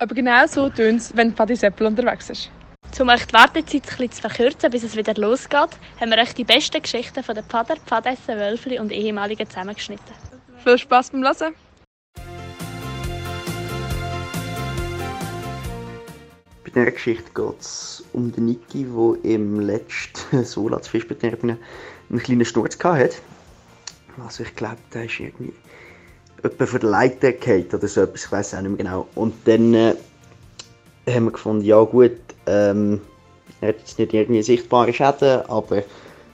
Aber genau so tönt es, wenn Patti Seppel unterwegs ist. Um euch die Wartezeit ein bisschen zu verkürzen, bis es wieder losgeht, haben wir euch die besten Geschichten von den Pfader, Pfadessen, Wölfli und Ehemaligen zusammengeschnitten. Viel Spaß beim Hören! Bei dieser Geschichte geht es um den Niki, der im letzten Sola zu Fischbetrieb einen kleinen Sturz hatte. Also ich glaube, der ist irgendwie etwa von der Leiter gefallen oder so etwas, ich weiß auch nicht mehr genau. Und dann äh, haben wir gefunden, ja gut, ähm, er hat jetzt nicht irgendwie sichtbare Schäden, aber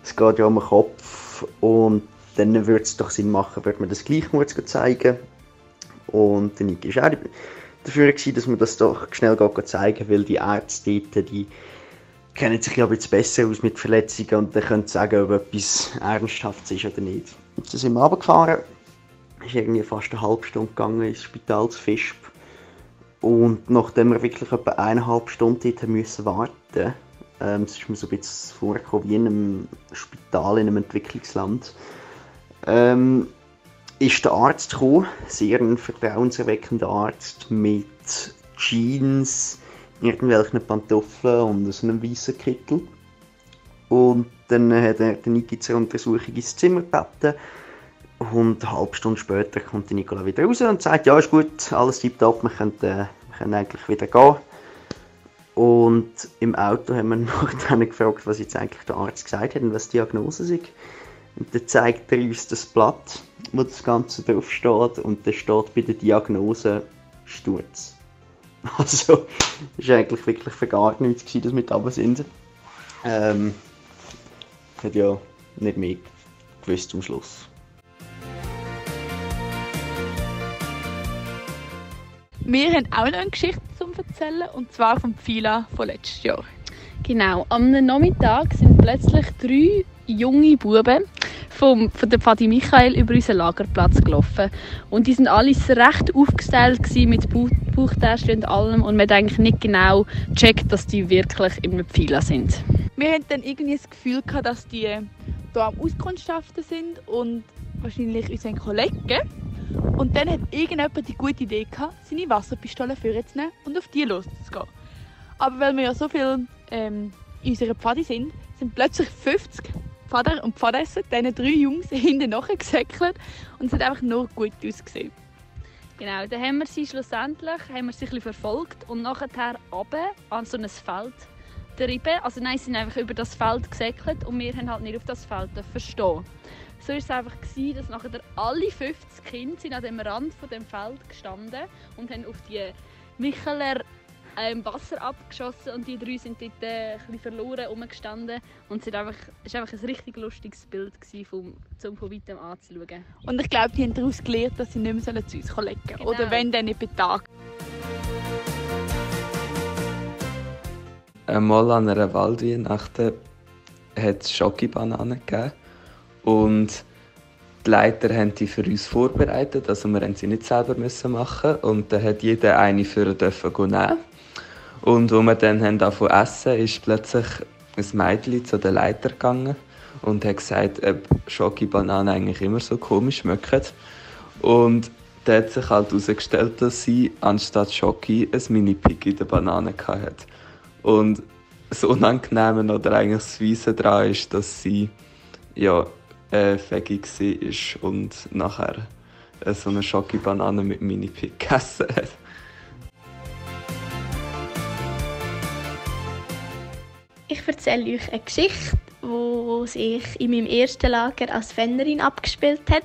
es geht ja um den Kopf und dann würde es doch Sinn machen, würde man das gleich mal zeigen. Und der Niki war auch dafür, gewesen, dass man das doch schnell zeigen weil die Ärzte dort, die kennen sich ja ein bisschen besser aus mit Verletzungen und dann können sagen, ob etwas ernsthaft ist oder nicht. Und dann sind wir runtergefahren, ist irgendwie fast eine halbe Stunde gegangen ins Spital zu Fischb. Und nachdem wir wirklich etwa eineinhalb Stunden dort müssen warten ähm, es ist mir so ein bisschen vorgekommen wie in einem Spital in einem Entwicklungsland, ähm, ist der Arzt gekommen, sehr ein vertrauenserweckender Arzt mit Jeans, irgendwelchen Pantoffeln und so einem weißen Kittel. Und dann hat er den Niki zur Untersuchung ins Zimmer gebeten. Und eine halbe Stunde später kommt der Nikola wieder raus und sagt, ja ist gut, alles tiptop, wir können, äh, wir können eigentlich wieder gehen. Und im Auto haben wir noch dann gefragt, was jetzt eigentlich der Arzt gesagt hat und was die Diagnose ist. Und dann zeigt er uns das Blatt, wo das Ganze drauf steht und da steht bei der Diagnose Sturz. Also, es war eigentlich wirklich für gar nichts, gewesen, dass wir da sind. Ähm, hätte ja nicht mehr gewusst zum Schluss. Wir haben auch noch eine Geschichte zum erzählen und zwar vom Pfila von letztes Jahr. Genau, am Nachmittag sind plötzlich drei junge Buben vom, von der Pfadi Michael über unseren Lagerplatz gelaufen. Und die sind alles recht aufgestellt mit Bauch Bauchtäschchen und allem und man hat eigentlich nicht genau gecheckt, dass die wirklich im Pfila sind. Wir hatten dann irgendwie das Gefühl gehabt, dass die hier am Auskundschaften sind und wahrscheinlich unseren Kollegen. Und dann hat irgendjemand die gute Idee gehabt, seine Wasserpistole vorzunehmen und auf die loszugehen. Aber weil wir ja so viel ähm, in unserer Pfadi sind, sind plötzlich 50 Pfader und Pfadesser diesen drei Jungs hinten nachgesäckelt und es hat einfach nur gut ausgesehen. Genau, dann haben wir sie schlussendlich haben wir sie ein verfolgt und nachher runter an so ein Feld getrieben. Also nein, sie sind einfach über das Feld gesäckelt und wir haben halt nicht auf das Feld verstehen. So war es einfach, gewesen, dass nachher alle 50 Kinder sind an dem Rand von dem Feld gestanden und haben auf die Micheler ähm, Wasser abgeschossen und die drei sind dort äh, ein verloren rumgestanden und es war einfach, einfach ein richtig lustiges Bild, gewesen, um von weitem anzuschauen. Und ich glaube, die haben daraus gelernt, dass sie nicht mehr zu uns legen genau. Oder wenn, dann nicht bei Tag. Einmal an einer Waldweihnachten hat es Schokobananen gegeben und die Leiter haben die für uns vorbereitet, also wir mussten sie nicht selber machen und dann hat jeder eine für nehmen. Und als wir dann davon essen, ist plötzlich ein Mädchen zu der Leiter gegangen und hat gesagt, ob Schoki-Bananen eigentlich immer so komisch schmecken. Und da hat sich halt herausgestellt, dass sie anstatt Schoki ein Mini-Pick in der Banane hatte. Und das Unangenehme oder eigentlich das Weise daran ist, dass sie ja, äh, fähig war und nachher so eine Schoki-Banane mit Mini-Pick gegessen hat. Ich erzähle euch eine Geschichte, die sich in meinem ersten Lager als Fennerin abgespielt hat.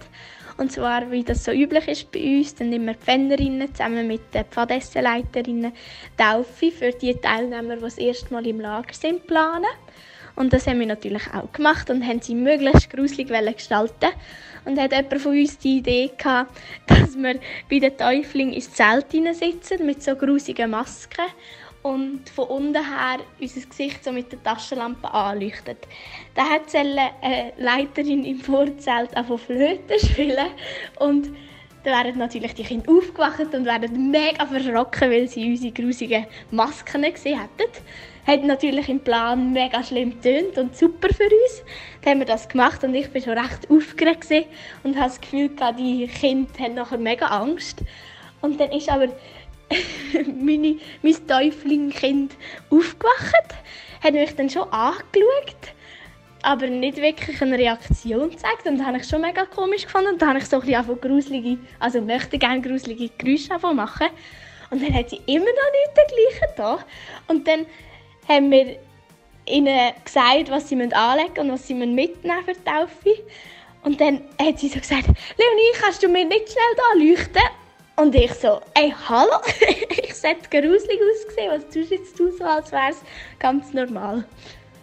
Und zwar, wie das so üblich ist bei uns, dann immer die Fennerinnen zusammen mit den Pfadessenleiterinnen Taufe für die Teilnehmer, die das erste Mal im Lager sind, planen. Und das haben wir natürlich auch gemacht und haben sie möglichst gruselig gestalten. Und hat jemand von uns die Idee gehabt, dass wir bei den Täuflingen ins Zelt sitzen mit so grusigen Masken und von unten her unser Gesicht so mit der Taschenlampe anleuchtet. Da hat eine Leiterin im Vorzelt von Flöte spielen und dann werden natürlich die Kinder aufgewacht und werden mega verschrocken, weil sie unsere grusigen Masken gesehen hätten. Hat natürlich im Plan mega schlimm tönt und super für uns. Dann haben wir das gemacht und ich war schon recht aufgeregt und habe das Gefühl, die Kinder haben nachher mega Angst. Und dann ist aber meine, mein Täuflingkind aufgewacht, hat mich dann schon angeschaut, aber nicht wirklich eine Reaktion gezeigt. Und das habe ich schon mega komisch gefunden. Und dann habe ich so ein bisschen gruselige, also möchte gerne gruselige Geräusche machen. Und dann hat sie immer noch nicht dergleichen da. Und dann haben wir ihnen gesagt, was sie anlegen und was sie mitnehmen für die Taufe. Und dann hat sie so gesagt, Leonie, kannst du mir nicht schnell da leuchten? Und ich so, ey, hallo? ich sollte gruselig ausgesehen, was tust du jetzt so, als wäre es ganz normal.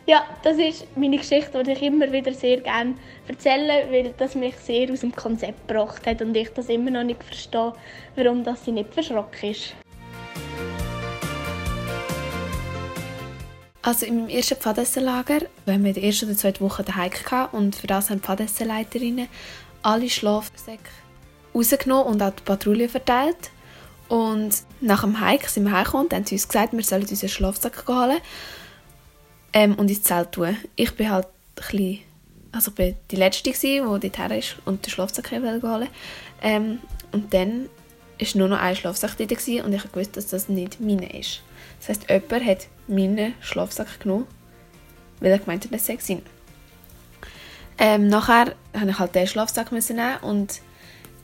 Ja, das ist meine Geschichte, die ich immer wieder sehr gerne erzähle, weil das mich sehr aus dem Konzept gebracht hat und ich das immer noch nicht verstehe, warum das sie nicht verschrocken ist. Also im ersten Pfadessenlager haben wir die erste oder zweite Woche den Hike und für das haben die Pfadessenleiterinnen alle Schlafsäcke rausgenommen und auch die Patrouille verteilt. Und nach dem Hike sind wir heimgekommen und haben uns gesagt, wir sollen unseren Schlafsack holen ähm, und ins Zelt tun. Ich bin halt ein also ich bin die Letzte, die dort her ist und den Schlafsack holen ähm, Und dann war nur noch ein Schlafsack dort und ich wusste, dass das nicht meine ist. Das heisst, jemand hat meinen Schlafsack genommen, weil er gemeint hat, das sei sein. Ähm, nachher musste ich halt den Schlafsack nehmen und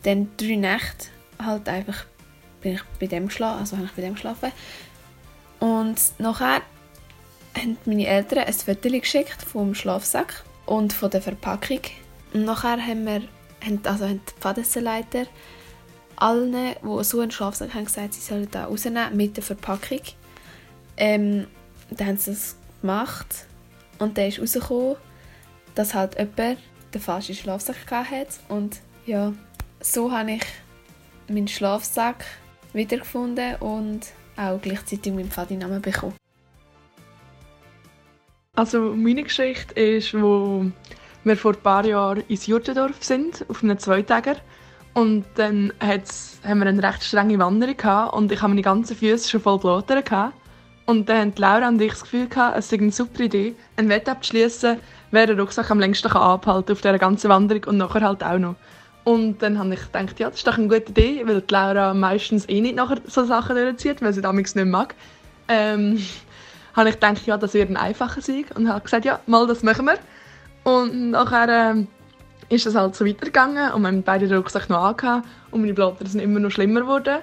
dann drei Nächte halt einfach bin ich bei dem geschlafen, also habe ich bei dem geschlafen. Und nachher haben meine Eltern ein Foto geschickt vom Schlafsack und von der Verpackung. Und nachher haben wir, also haben die Pfadessenleiter allen, die so einen Schlafsack haben, gesagt, sie sollen da rausnehmen mit der Verpackung. Ähm, dann haben sie das gemacht und dann ist rausgekommen, dass halt jemand den falschen Schlafsack hatte. Und ja, so habe ich meinen Schlafsack wiedergefunden und auch gleichzeitig meinen Pfadinamen bekommen. Also meine Geschichte ist, wo wir vor ein paar Jahren ins Jurtendorf sind, auf einem Zweitäger. Und dann haben wir eine recht strenge Wanderung gehabt und ich habe meine ganzen Füße schon voll gehabt. Und dann haben Laura und ich das Gefühl gehabt, es sei eine super Idee, ein Wett abzuschließen, wer den Rucksack am längsten kann abhalten auf dieser ganzen Wanderung und nachher halt auch noch. Und dann habe ich gedacht, ja, das ist doch eine gute Idee, weil die Laura meistens eh nicht nachher so Sachen durchzieht, weil sie damals nicht mag. Ähm, habe ich gedacht, ja, das wird ein einfacher Sieg und habe gesagt, ja, mal, das machen wir. Und nachher äh, ist es halt so weitergegangen und wir haben beide den Rucksack noch angehabt und meine Blätter sind immer noch schlimmer geworden.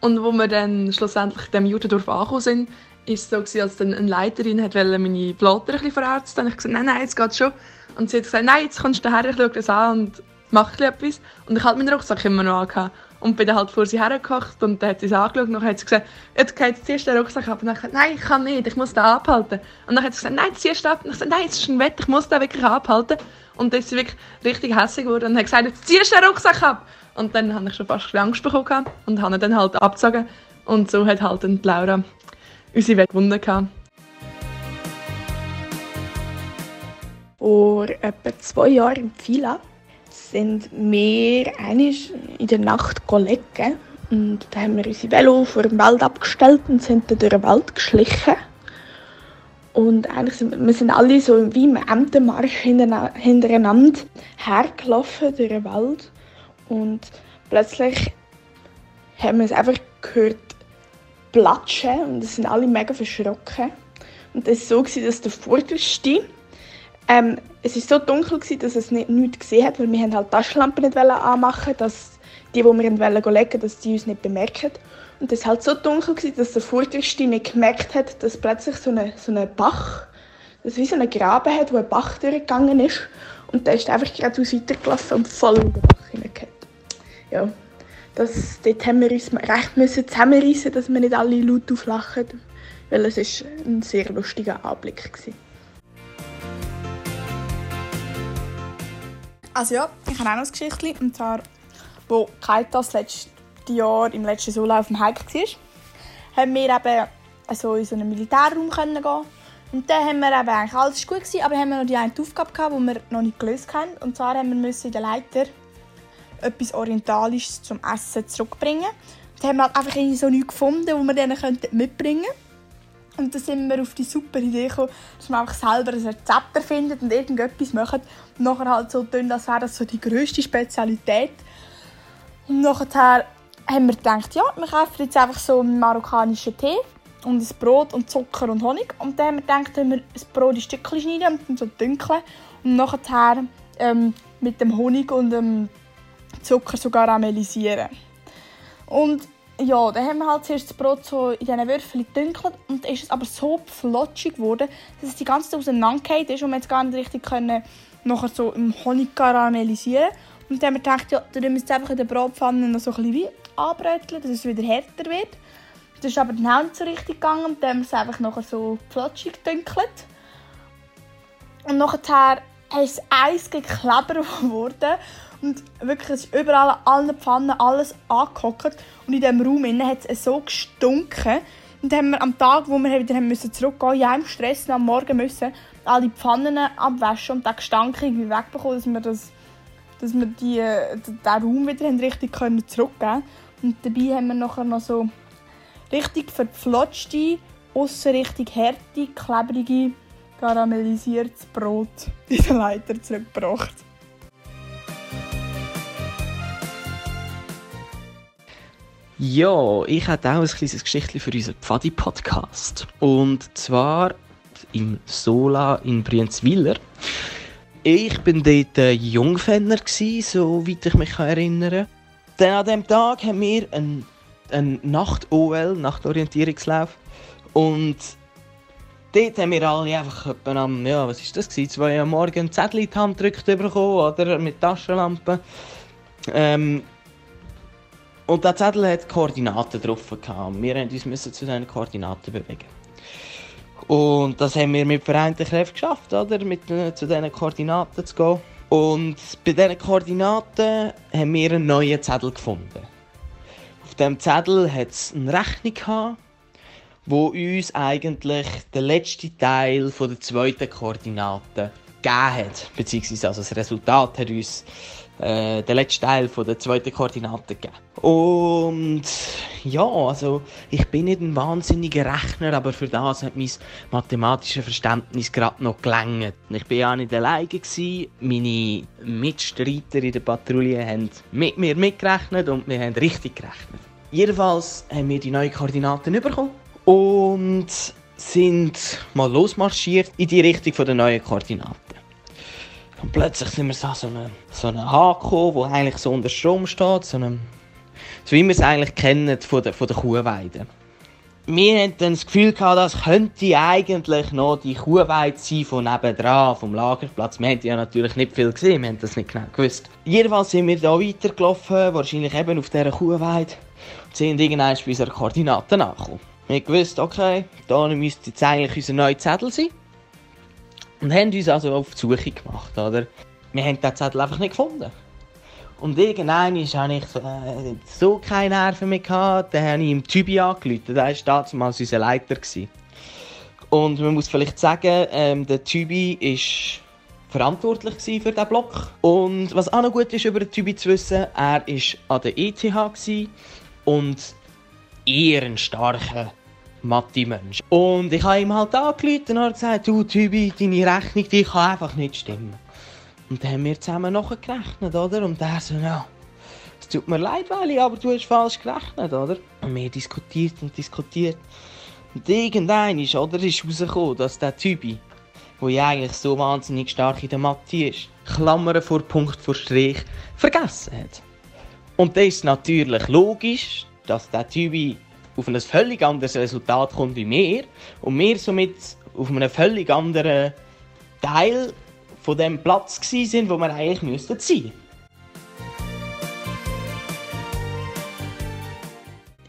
Und wo wir dann schlussendlich in diesem Judendorf angekommen sind, ist es so gewesen, als dann eine Leiterin hat meine Blätter ein bisschen verarzten und ich gesagt, nein, nein, jetzt geht's schon. Und sie hat gesagt, nein, jetzt kommst du daher, ich schaue das an und mach etwas. Und ich hatte meinen Rucksack immer noch angehabt. Und bin dann halt vor sie hergekocht und dann hat sie es angeschaut und hat sie gesagt, jetzt geht jetzt zuerst den Rucksack ab. Und dann hat gesagt, nein, ich kann nicht, ich muss den abhalten. Und dann hat sie gesagt, nein, ziehst du ab. Und ich gesagt, nein, es ist ein Wetter, ich muss den wirklich abhalten. Und dann ist sie wirklich richtig hässlich geworden und hat gesagt, jetzt ziehst du den Rucksack ab. Und dann habe ich schon fast Angst bekommen und habe ihn dann halt abgezogen. Und so hat halt dann Laura unsere Welt gewonnen. Vor etwa zwei Jahren im Pfila sind wir in der Nacht gelegen. Und da haben wir unsere Velo vor dem Wald abgestellt und sind dann durch den Wald geschlichen. Und eigentlich sind wir sind alle so wie im Ämtermarsch hintereinander hergelaufen durch den Wald. Und plötzlich haben wir es einfach gehört platschen und es sind alle mega verschrocken. Und es war so, dass der Vorderste ähm, es war so dunkel, gewesen, dass es nicht, nichts gesehen hat, weil wir halt Taschenlampen nicht anmachen dass die, die wir legen wollten, dass die uns nicht bemerken. Und es war halt so dunkel, gewesen, dass der Vorderste nicht gemerkt hat, dass plötzlich so ein so eine Bach, das wie so ein Graben hat, wo ein Bach durchgegangen ist. Und der ist einfach geradeaus weitergelaufen und voll in den Bach hineingehauen. Ja, das, dort haben wir uns recht müssen zusammenreißen, dass wir nicht alle laut auflachen, weil es ist ein sehr lustiger Anblick war. Also ja, ich habe auch noch ein Geschichtchen. Und zwar, wo Kaita das letzte Jahr im letzten Sommer auf dem Hike war, haben wir eben also in so einen Militärraum gehen. Und dann haben wir eben eigentlich alles gut gewesen, aber haben wir noch die eine Aufgabe gehabt, die wir noch nicht gelöst haben. Und zwar haben wir müssen der Leiter etwas Orientalisches zum Essen zurückbringen. Und haben wir halt einfach so nichts gefunden, wo wir denen mitbringen könnten. Und dann sind wir auf die super Idee gekommen, dass wir einfach selber ein Rezept erfinden und irgendetwas machen. Und nachher halt so tun, als wäre das so die grösste Spezialität. Und nachher haben wir gedacht, ja, wir kaufen jetzt einfach so einen marokkanischen Tee und ein Brot und Zucker und Honig. Und dann haben wir gedacht, wenn wir das Brot in Stückchen schneiden und so dünkeln und nachher ähm, mit dem Honig und dem Zucker so karamellisieren. Und ja, dann haben wir halt zuerst das Brot so in diesen Würfeln gedünkelt und dann ist es aber so flotschig geworden, dass es die ganze Zeit auseinandergefallen ist und wir jetzt gar nicht richtig können nachher so im Honig karamellisieren. Und dann haben wir gedacht, ja, dann müssen wir es einfach in der Brotpfanne noch so ein bisschen anbröteln, dass es wieder härter wird. Das ist aber dann auch nicht so richtig gegangen und dann haben wir es einfach nachher so flotschig gedünkelt. Und nachher ist es eins gekleber geworden und wirklich, es ist überall an allen Pfannen alles angehockt. Und in diesem Raum hat es so gestunken. Und dann haben wir am Tag, wo wir wieder müssen zurückgehen ja im Stress am Morgen müssen alle Pfannen abwaschen und den Gestank irgendwie wegbekommen, dass wir, das, dass wir die, den Raum wieder richtig können zurückgeben Und dabei haben wir nachher noch so richtig verflotschte, aussen richtig harte, klebrige, karamellisiertes Brot in den Leiter zurückgebracht. Ja, ich habe auch ein kleines Geschichtchen für unseren Pfadi-Podcast. Und zwar im Sola in Brienzwiller. Ich bin dort Jungfenner, soweit ich mich erinnern kann. Dann an diesem Tag haben wir einen, einen Nacht-OL, Nachtorientierungslauf. Und dort haben wir alle einfach etwa am, ja, was ist das gewesen, zwei Uhr morgens Zettel in die Hand gedrückt bekommen, oder, mit Taschenlampe. Ähm, und der Zettel hat Koordinaten drauf. Wir mussten uns zu diesen Koordinaten bewegen. Und das haben wir mit vereinten Kräften geschafft, oder? Mit, äh, zu diesen Koordinaten zu gehen. Und bei diesen Koordinaten haben wir einen neuen Zettel gefunden. Auf diesem Zettel hat es eine Rechnung gehabt, wo uns eigentlich der letzte Teil der zweiten Koordinate gegeben hat. Beziehungsweise also das Resultat hat uns äh, den letzten Teil von der zweiten Koordinate gegeben. Und ja, also ich bin nicht ein wahnsinniger Rechner, aber für das hat mein mathematisches Verständnis gerade noch gelangt. Ich bin ja nicht alleine gewesen. Meine Mitstreiter in der Patrouille haben mit mir mitgerechnet und wir haben richtig gerechnet. Jedenfalls haben wir die neuen Koordinaten bekommen und sind mal losmarschiert in die Richtung der neuen Koordinaten. Und plötzlich sind wir so an so einem, so einem Haken, der eigentlich so unter Strom steht, so, einem, so wie wir es eigentlich kennen von der, von der Kuhweide. Wir hatten dann das Gefühl, gehabt, das könnte eigentlich noch die Kuhweide sein von nebendran, vom Lagerplatz. Wir haben ja natürlich nicht viel gesehen, wir haben das nicht genau gewusst. Jedenfalls sind wir da weitergelaufen, wahrscheinlich eben auf dieser Kuhweide, und sind irgendwann bei unserer Koordinaten angekommen. Wir gewusst, okay, da müsste jetzt eigentlich unser neuer Zettel sein. Und haben uns also auf die Suche gemacht, oder? Wir haben den Zettel einfach nicht gefunden. Und irgendwann habe ich so, äh, so keine Nerven mehr gehabt, dann habe ich ihm Typi angerufen, der war damals unser Leiter. Gewesen. Und man muss vielleicht sagen, ähm, der Typi war verantwortlich für diesen Block. Und was auch noch gut ist über den Typi zu wissen, er war an der ETH und eher ein starker Mathe-Mensch. Und ich habe ihm halt angerufen und gesagt, du Typi, deine Rechnung, die kann einfach nicht stimmen. Und dann haben wir zusammen nachgerechnet, oder? Und er so, ja, es tut mir leid, Wally, aber du hast falsch gerechnet, oder? Und wir diskutiert und diskutiert. Und irgendwann ist, oder, ist rausgekommen, dass der Typi, der ja eigentlich so wahnsinnig stark in der Mathe ist, Klammern vor Punkt vor Strich vergessen hat. Und das ist natürlich logisch, dass der Typi auf ein völlig anderes Resultat kommt wie wir und wir somit auf einem völlig anderen Teil von dem Platz sind, wo wir eigentlich müssten sein.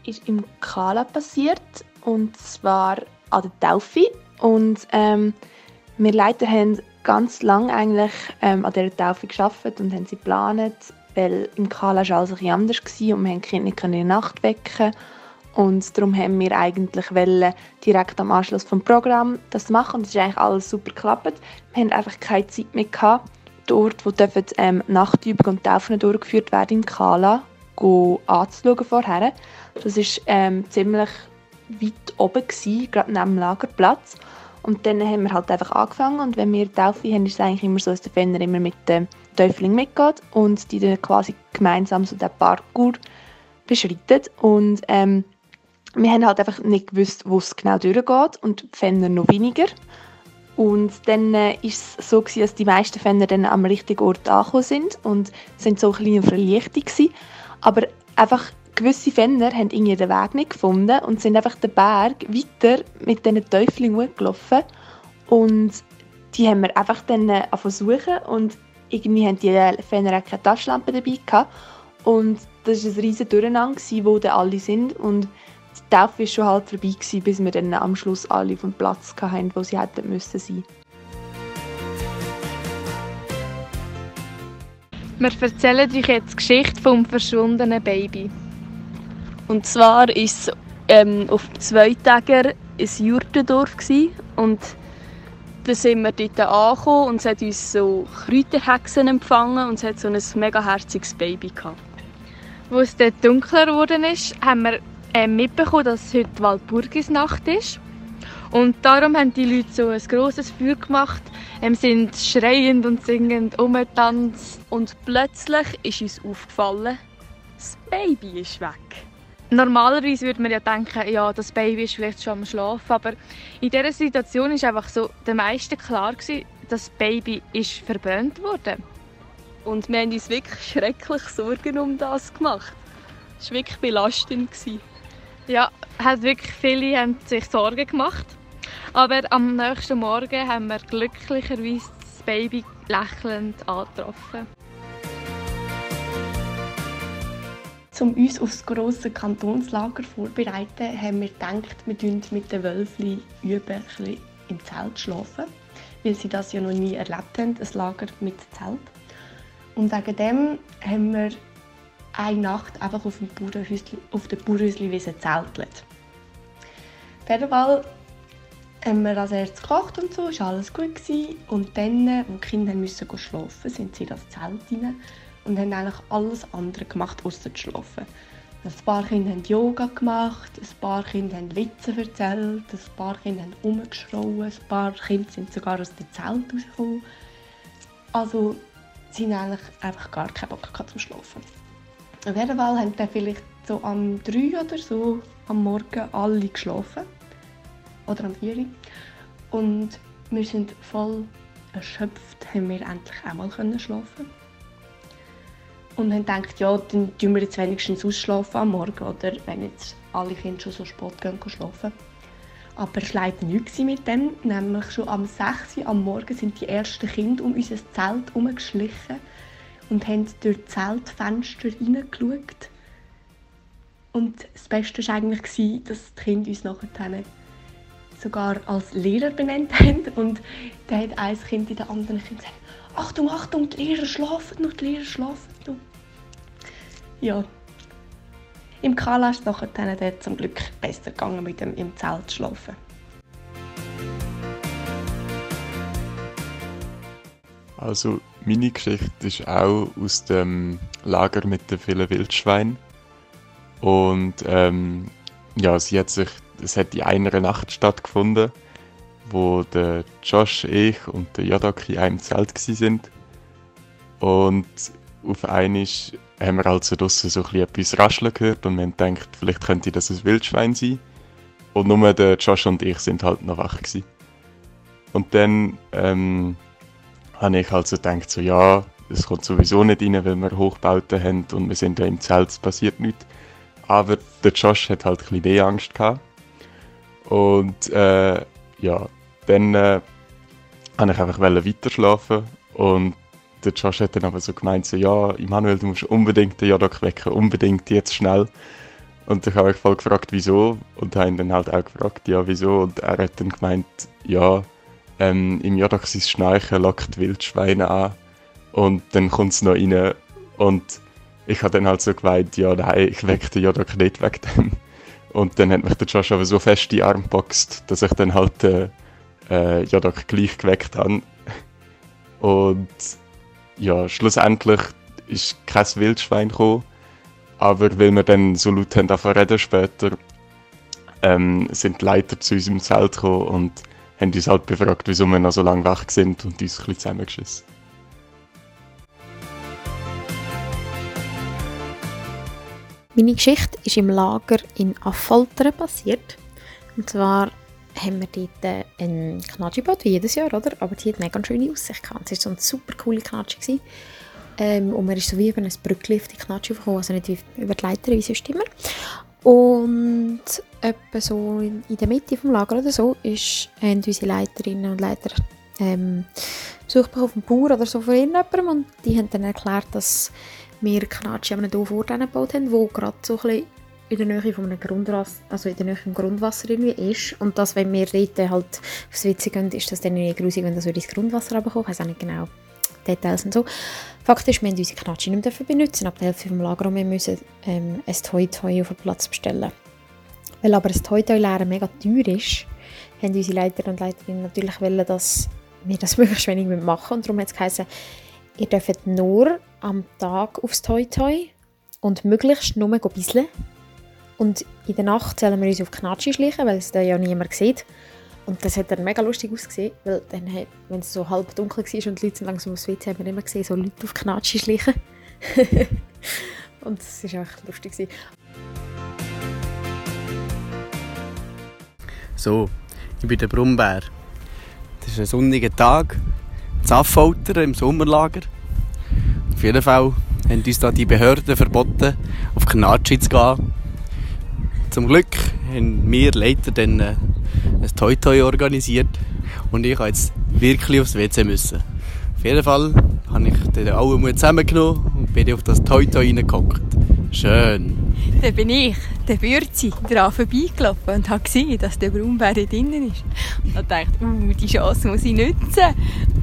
Ist im Kala passiert und zwar an der Taufe und ähm, wir Leiter haben ganz lange eigentlich ähm, an dieser Taufe geschafft und haben sie geplant, weil im Kala war alles ein anders und wir haben die Kinder nicht in der Nacht wecken und darum haben wir eigentlich wollen, direkt am Anschluss vom Programm das machen. Und es ist eigentlich alles super geklappt. Wir haben einfach keine Zeit mehr gehabt, dort, wo dürfen, ähm, Nachtübungen und Taufen durchgeführt werden in Kala, anzuschauen vorher. Das war ähm, ziemlich weit oben, gerade neben dem Lagerplatz. Und dann haben wir halt einfach angefangen und wenn wir Taufe haben, ist es eigentlich immer so, dass der Fenner immer mit dem Täufling mitgeht und die dann quasi gemeinsam so den Parkour beschreiten. Und ähm, wir haben halt einfach nicht gewusst, wo es genau durchgeht und die Fenner noch weniger. Und dann äh, ist es so gewesen, dass die meisten Fenner dann am richtigen Ort angekommen sind und sind so ein bisschen Verlichtung gewesen. Aber einfach gewisse Fenner haben irgendwie den Weg nicht gefunden und sind einfach den Berg weiter mit diesen Teufeln hochgelaufen. Und die haben wir einfach dann äh, suchen und irgendwie haben die Fenner auch keine Taschenlampe dabei gehabt. Und das war ein riesiges Durcheinander, wo dann alle sind. Und die Taufe war schon halb vorbei, gewesen, bis wir dann am Schluss alle auf dem Platz hatten, wo sie hätten müssen sein. Wir erzählen euch jetzt die Geschichte vom verschwundenen Baby. Und zwar war es ähm, auf zwei Tagen ein Jurtendorf und dann sind wir dort angekommen und es hat uns so Kräuterhexen empfangen und es hat so ein mega herziges Baby gehabt. Als es dort dunkler geworden ist, haben wir äh, mitbekommen, dass heute Walpurgisnacht ist. Und darum haben die Leute so ein grosses Feuer gemacht, ähm, sind schreiend und singend umgetanzt. Und plötzlich ist uns aufgefallen, das Baby ist weg. Normalerweise würde man ja denken, ja, das Baby ist vielleicht schon am Schlafen, aber in dieser Situation ist einfach so den meisten klar gewesen, das Baby ist verbrannt worden. Und wir haben uns wirklich schrecklich Sorgen um das gemacht. Es war wirklich belastend. Ja, hat wirklich viele haben sich Sorgen gemacht. Aber am nächsten Morgen haben wir glücklicherweise das Baby lächelnd angetroffen. Um uns auf das grosse Kantonslager vorzubereiten, haben wir gedacht, wir üben mit den Wölfli üben, ein im Zelt schlafen, weil sie das ja noch nie erlebt haben, ein Lager mit Zelt. Und wegen dem haben wir eine Nacht einfach auf dem Bauernhäusli, auf der Bauernhäusli-Wiese zeltelt. Auf haben wir als erstes gekocht und so, war alles gut. Gewesen. Und dann, als die Kinder mussten schlafen, sind sie in das Zelt rein und haben eigentlich alles andere gemacht, außer zu schlafen. Ein paar Kinder haben Yoga gemacht, ein paar Kinder haben Witze erzählt, ein paar Kinder haben rumgeschrauen, ein paar Kinder sind sogar aus dem Zelt rausgekommen. Also, sie haben eigentlich einfach gar keinen Bock zum Schlafen. Auf jeden Fall haben dann vielleicht so am 3 oder so am Morgen alle geschlafen. Oder am 4. Und wir sind voll erschöpft, haben wir endlich einmal schlafen und haben gedacht, ja, dann tun wir jetzt wenigstens ausschlafen am Morgen, oder wenn jetzt alle Kinder schon so spät gehen schlafen. Aber es war nichts mit dem, nämlich schon am 6 Uhr am Morgen sind die ersten Kinder um unser Zelt herumgeschlichen und haben durch das Zeltfenster hineingeschaut. Und das Beste war eigentlich, dass die Kinder uns nachher sogar als Lehrer benannt haben. Und dann hat ein Kind in der anderen Kind gesagt, Achtung, Achtung, die Lehrer schlafen noch, die Lehrer schlafen noch. Ja. Im Kala ist es nachher dann zum Glück besser gegangen, mit dem im Zelt zu schlafen. Also meine Geschichte ist auch aus dem Lager mit den vielen Wildschweinen. Und ähm, ja, sie hat sich, es hat in einer Nacht stattgefunden, wo der Josh, ich und der Yadok in einem Zelt sind. Und auf einmal haben wir also draussen so etwas rascheln gehört und wir haben gedacht, vielleicht könnte das ein Wildschwein sein. Und nur der Josh und ich sind halt noch wach gewesen. Und dann ähm, habe ich also gedacht, so, ja, es kommt sowieso nicht rein, weil wir Hochbauten haben und wir sind ja im Zelt, es passiert nichts. Aber der Josh hat halt ein bisschen Angst gehabt. Und äh, ja, dann äh, wollte ich einfach weiter schlafen und der Josh hat dann aber so gemeint, so, ja, Immanuel, du musst unbedingt den Jadok wecken, unbedingt jetzt schnell. Und ich habe mich voll gefragt, wieso. Und habe ihn dann halt auch gefragt, ja, wieso. Und er hat dann gemeint, ja, ähm, im Jodok sein Schnarchen lockt Wildschweine an und dann kommt es noch rein und ich habe dann halt so gemeint, ja nein, ich wecke den Jodok nicht wegen dem. Und dann hat mich der Josh aber so fest die Arm geboxt, dass ich dann halt den äh, Jodok gleich geweckt habe. Und ja, schlussendlich ist kein Wildschwein gekommen, aber weil wir dann so laut haben reden später, ähm, sind die Leiter zu unserem Zelt gekommen und haben uns halt befragt, wieso wir noch so lange wach sind und uns ein bisschen zusammengeschissen. Meine Geschichte ist im Lager in Affoltern passiert. Und zwar haben wir dort ein Knatschi-Boot, wie jedes Jahr, oder? Aber die hat mega schöne Aussicht gehabt. Es war so eine super coole Knatschi. gewesen. Ähm, und man ist so wie über ein Brückli auf die Knatschi gekommen, also nicht über die Leiter, wie sonst immer. Und etwa so in, in der Mitte vom Lager oder so ist, haben unsere Leiterinnen und Leiter ähm, Besuch bekommen vom Bauer oder so von irgendjemandem und die haben dann erklärt, dass wir Knatschi an einem Dorf gebaut haben, wo gerade so ein bisschen in der Nähe von einem Grundwasser, also in der Nähe vom Grundwasser irgendwie ist. Und dass, wenn wir dort halt aufs WC gehen, ist das dann irgendwie grusig, wenn das ins Grundwasser runterkommt. Ich weiß auch nicht genau Details und so. Fakt ist, wir haben unsere Knatschi nicht mehr benutzen ab der Hälfte vom Lager und wir müssen ähm, ein Toy-Toy auf den Platz bestellen. Weil aber ein Toy-Toy leeren mega teuer ist, haben unsere Leiter und Leiterinnen natürlich wollen, dass wir das möglichst wenig machen und darum hat es geheißen, ihr dürft nur am Tag aufs Toy-Toy und möglichst nur ein bisschen. Und in der Nacht sollen wir uns auf Knatschi schleichen, weil es da ja niemand sieht. Und das hat dann mega lustig ausgesehen, weil dann, wenn es so halb dunkel war und die Leute langsam aufs WC, haben wir immer gesehen, so Leute auf Knatschi schleichen. und das war echt lustig. gewesen. So, ich bin der Brummbär. Das ist ein sonniger Tag. in Affolter im Sommerlager. Auf jeden Fall haben uns da die Behörden verboten, auf Knatschi zu gehen. Zum Glück haben wir Leiter dann äh, ein Toi-Toi organisiert und ich habe jetzt wirklich aufs WC müssen. Auf jeden Fall habe ich den allen Mut zusammengenommen und bin auf das Toi-Toi reingehockt. Schön. Dann bin ich, der Bürzi, daran vorbeigelaufen und habe gesehen, dass der Braunbär da drinnen ist. Und dann dachte ich, uh, die Chance muss ich nutzen.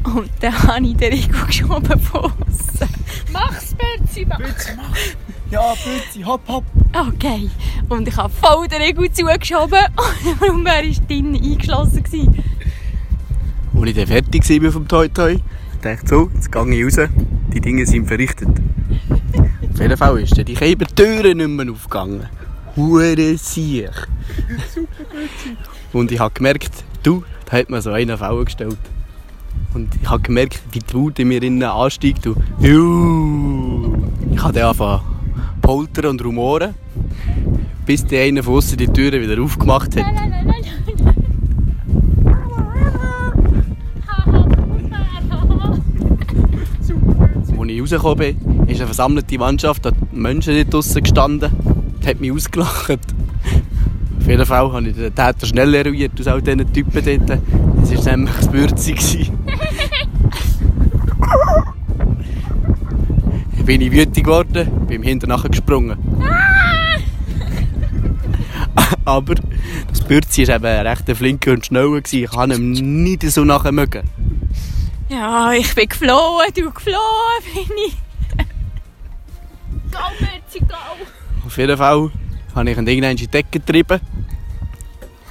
Und dann habe ich den Rico geschoben von aussen. Mach's, Bürzi, mach! Ja, Bürzi, hopp, hopp. Okay. Und ich habe voll den Rico zugeschoben und der Braunbär war drinnen eingeschlossen. gewesen. Als ich dann fertig war vom Toi Toi, dachte ich so, jetzt gehe ich raus, die Dinge sind verrichtet. Jeden Fall ist dann die Türen nicht mehr aufgegangen. Hure Siech. Und ich habe gemerkt, du, da hat mir so einen Fall gestellt. Und ich habe gemerkt, wie die Wut in mir innen ansteigt. Und ich habe dann angefangen poltern und rumoren, bis der eine von die Türen wieder aufgemacht hat. Als ich rausgekommen bin, ist eine versammelte Mannschaft an Menschen dort draussen gestanden und hat mich ausgelacht. Auf jeden Fall habe ich den Täter schnell eruiert aus all diesen Typen dort. Das war nämlich das. Dann bin ich wütend geworden, bin hinten nachher gesprungen. Aber das Bürzi war eben recht ein flinker und gewesen. Ich kann ihm nicht so nachher mögen. Ja, ich bin geflohen, du geflohen bin ich. Auf jeden Fall habe ich ihn irgendwann in die Decke getrieben.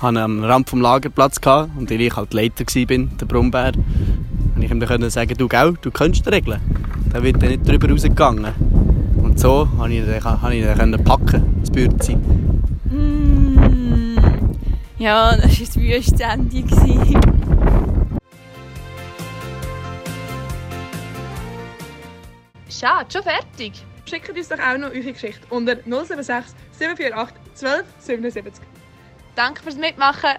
Hatte ihn am Rand vom Lagerplatz gehabt, und weil ich halt Leiter war, der Brummbär, konnte ich ihm dann können sagen, du, gell, du kennst die Regeln. Dann wird er nicht drüber rausgegangen. Und so konnte ich ihn dann- ich packen, das Bürzi. Mm. Ja, das war ein wüstes Ende. gewesen. Schade, schon fertig. Schickt uns doch auch noch eure Geschichte unter 076 748 1277. Danke fürs Mitmachen.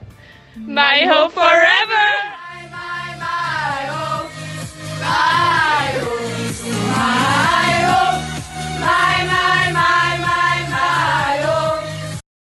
My hope forever! My, my, my hope. My. My hope. My.